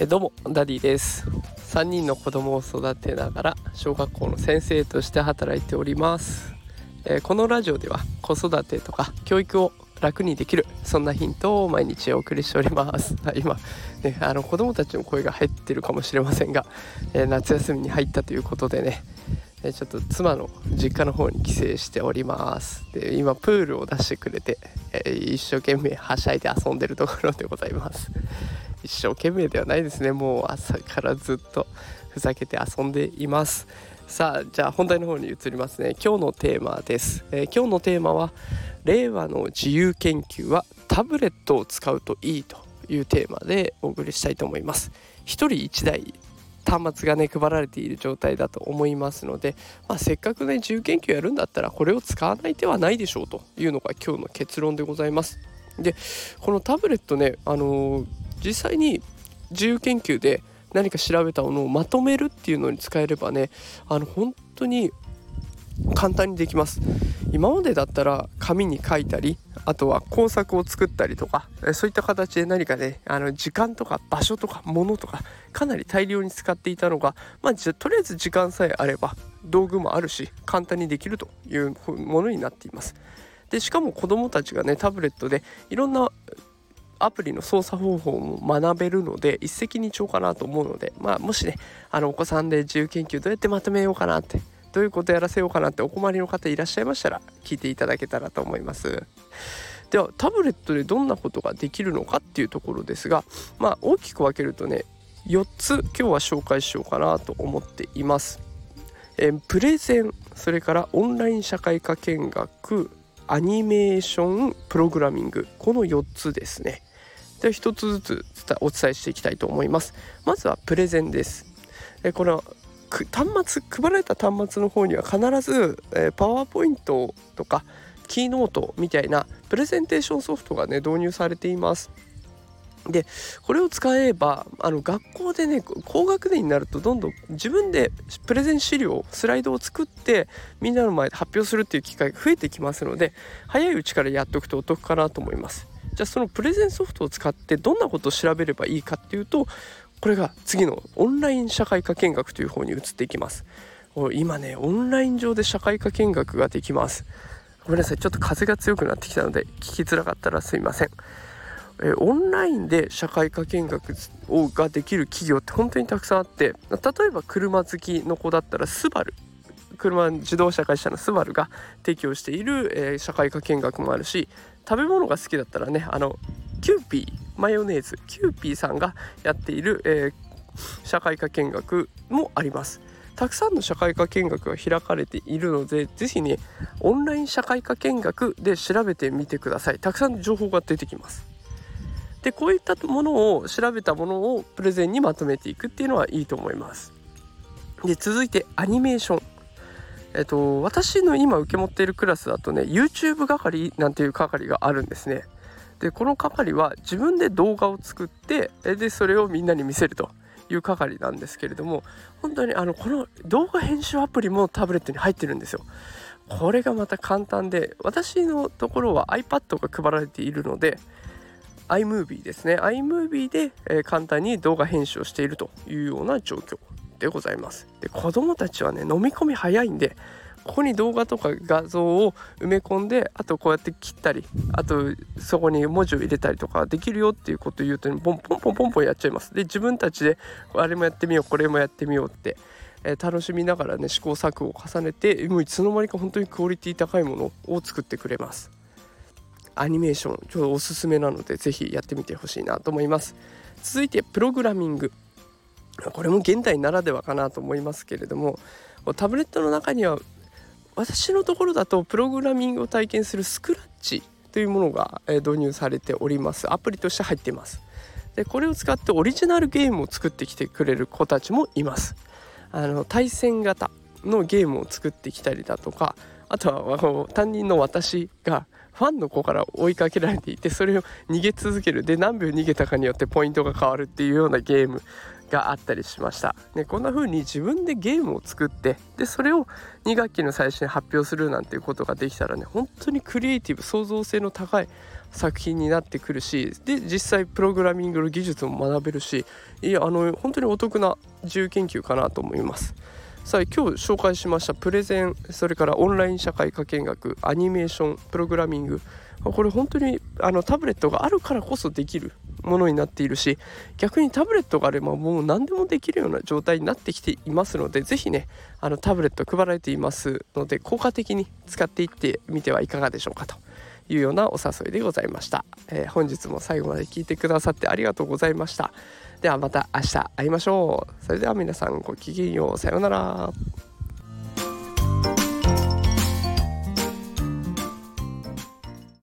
えどうもダディです。3人の子供を育てながら小学校の先生として働いております、えこのラジオでは子育てとか教育を楽にできるそんなヒントを毎日お送りしております。今、ね、あの子供たちの声が入ってるかもしれませんが、え夏休みに入ったということでねちょっと妻の実家の方に帰省しております。で今プールを出してくれて、え一生懸命はしゃいで遊んでるところでございます。一生懸命ではないですね。もう朝からずっとふざけて遊んでいます。さあじゃあ本題の方に移りますね。今日のテーマです、えー、今日のテーマは令和の自由研究はタブレットを使うといいというテーマでお送りしたいと思います。一人一台端末がね配られている状態だと思いますので、まあ、せっかくね自由研究やるんだったらこれを使わない手はないでしょうというのが今日の結論でございます。でこのタブレットねあのー、実際に自由研究で何か調べたものをまとめるっていうのに使えればねあの本当に簡単にできます。今までだったら紙に書いたりあとは工作を作ったりとかそういった形で何かねあの時間とか場所とか物とかかなり大量に使っていたのがまあじゃとりあえず時間さえあれば道具もあるし簡単にできるというものになっています。でしかも子どもたちがねタブレットでいろんなアプリの操作方法も学べるので一石二鳥かなと思うので、まあ、もしねあのお子さんで自由研究どうやってまとめようかなってどういうことやらせようかなってお困りの方いらっしゃいましたら聞いていただけたらと思います。ではタブレットでどんなことができるのかっていうところですがまあ大きく分けるとね4つ今日は紹介しようかなと思っています。えプレゼンそれからオンライン社会科見学アニメーションプログラミングこの4つですねで一つずつお伝えしていきたいと思います。まずはプレゼンです。えこれは端末配られた端末の方には必ず、えパワーポイントとかキーノートみたいなプレゼンテーションソフトがね導入されています。でこれを使えばあの学校でね高学年になるとどんどん自分でプレゼン資料スライドを作ってみんなの前で発表するっていう機会が増えてきますので早いうちからやっておくとお得かなと思います。じゃあそのプレゼンソフトを使ってどんなことを調べればいいかっていうとこれが次のオンライン社会科見学という方に移っていきます。今ねオンライン上で社会科見学ができます。ごめんなさいちょっと風が強くなってきたので聞きづらかったらすいません。えオンラインで社会科見学をができる企業って本当にたくさんあって例えば車好きの子だったらスバル車自動車会社のスバルが提供している、えー、社会科見学もあるし食べ物が好きだったらねあのキューピーマヨネーズキューピーさんがやっている、えー、社会科見学もあります。たくさんの社会科見学が開かれているので是非ねオンライン社会科見学で調べてみてください。たくさん情報が出てきます。でこういったものを調べたものをプレゼンにまとめていくっていうのはいいと思います。で続いてアニメーション。えっと、私の今受け持っているクラスだとね YouTube 係なんていう係があるんですね。でこの係は自分で動画を作ってでそれをみんなに見せるという係なんですけれども本当にあのこの動画編集アプリもタブレットに入ってるんですよ。これがまた簡単で私のところは iPad が配られているので iMovie ですね iMovie で、え簡単に動画編集をしているというような状況でございます。で子供たちはね飲み込み早いんでここに動画とか画像を埋め込んであとこうやって切ったりあとそこに文字を入れたりとかできるよっていうことを言うと、ポンポンポンポンポンやっちゃいます。で自分たちであれもやってみようこれもやってみようって、えー、楽しみながらね試行錯誤を重ねてもういつの間にか本当にクオリティ高いものを作ってくれます。アニメーションちょっとおすすめなので是非やってみてほしいなと思います続いてプログラミングこれも現代ならではかなと思いますけれどもタブレットの中には私のところだとプログラミングを体験するスクラッチというものが導入されております。アプリとして入っています。でこれを使ってオリジナルゲームを作ってきてくれる子たちもいます。あの対戦型のゲームを作ってきたりだとかあとは担任の私がファンの子から追いかけられていてそれを逃げ続ける。で何秒逃げたかによってポイントが変わるっていうようなゲーム。があったりしました、ね、こんな風に自分でゲームを作ってでそれを2学期の最初に発表するなんていうことができたらね本当にクリエイティブ創造性の高い作品になってくるしで実際プログラミングの技術も学べるしいやあの本当にお得な自由研究かなと思います。さあ今日紹介しましたプレゼンそれからオンライン社会科見学アニメーションプログラミングこれ本当にあのタブレットがあるからこそできるものになっているし逆にタブレットがあればもう何でもできるような状態になってきていますので是非ねあのタブレット配られていますので効果的に使っていってみてはいかがでしょうかと。いうようなお誘いでございました、えー、本日も最後まで聞いてくださってありがとうございました。ではまた明日会いましょう。それでは皆さんごきげんよう。さようなら。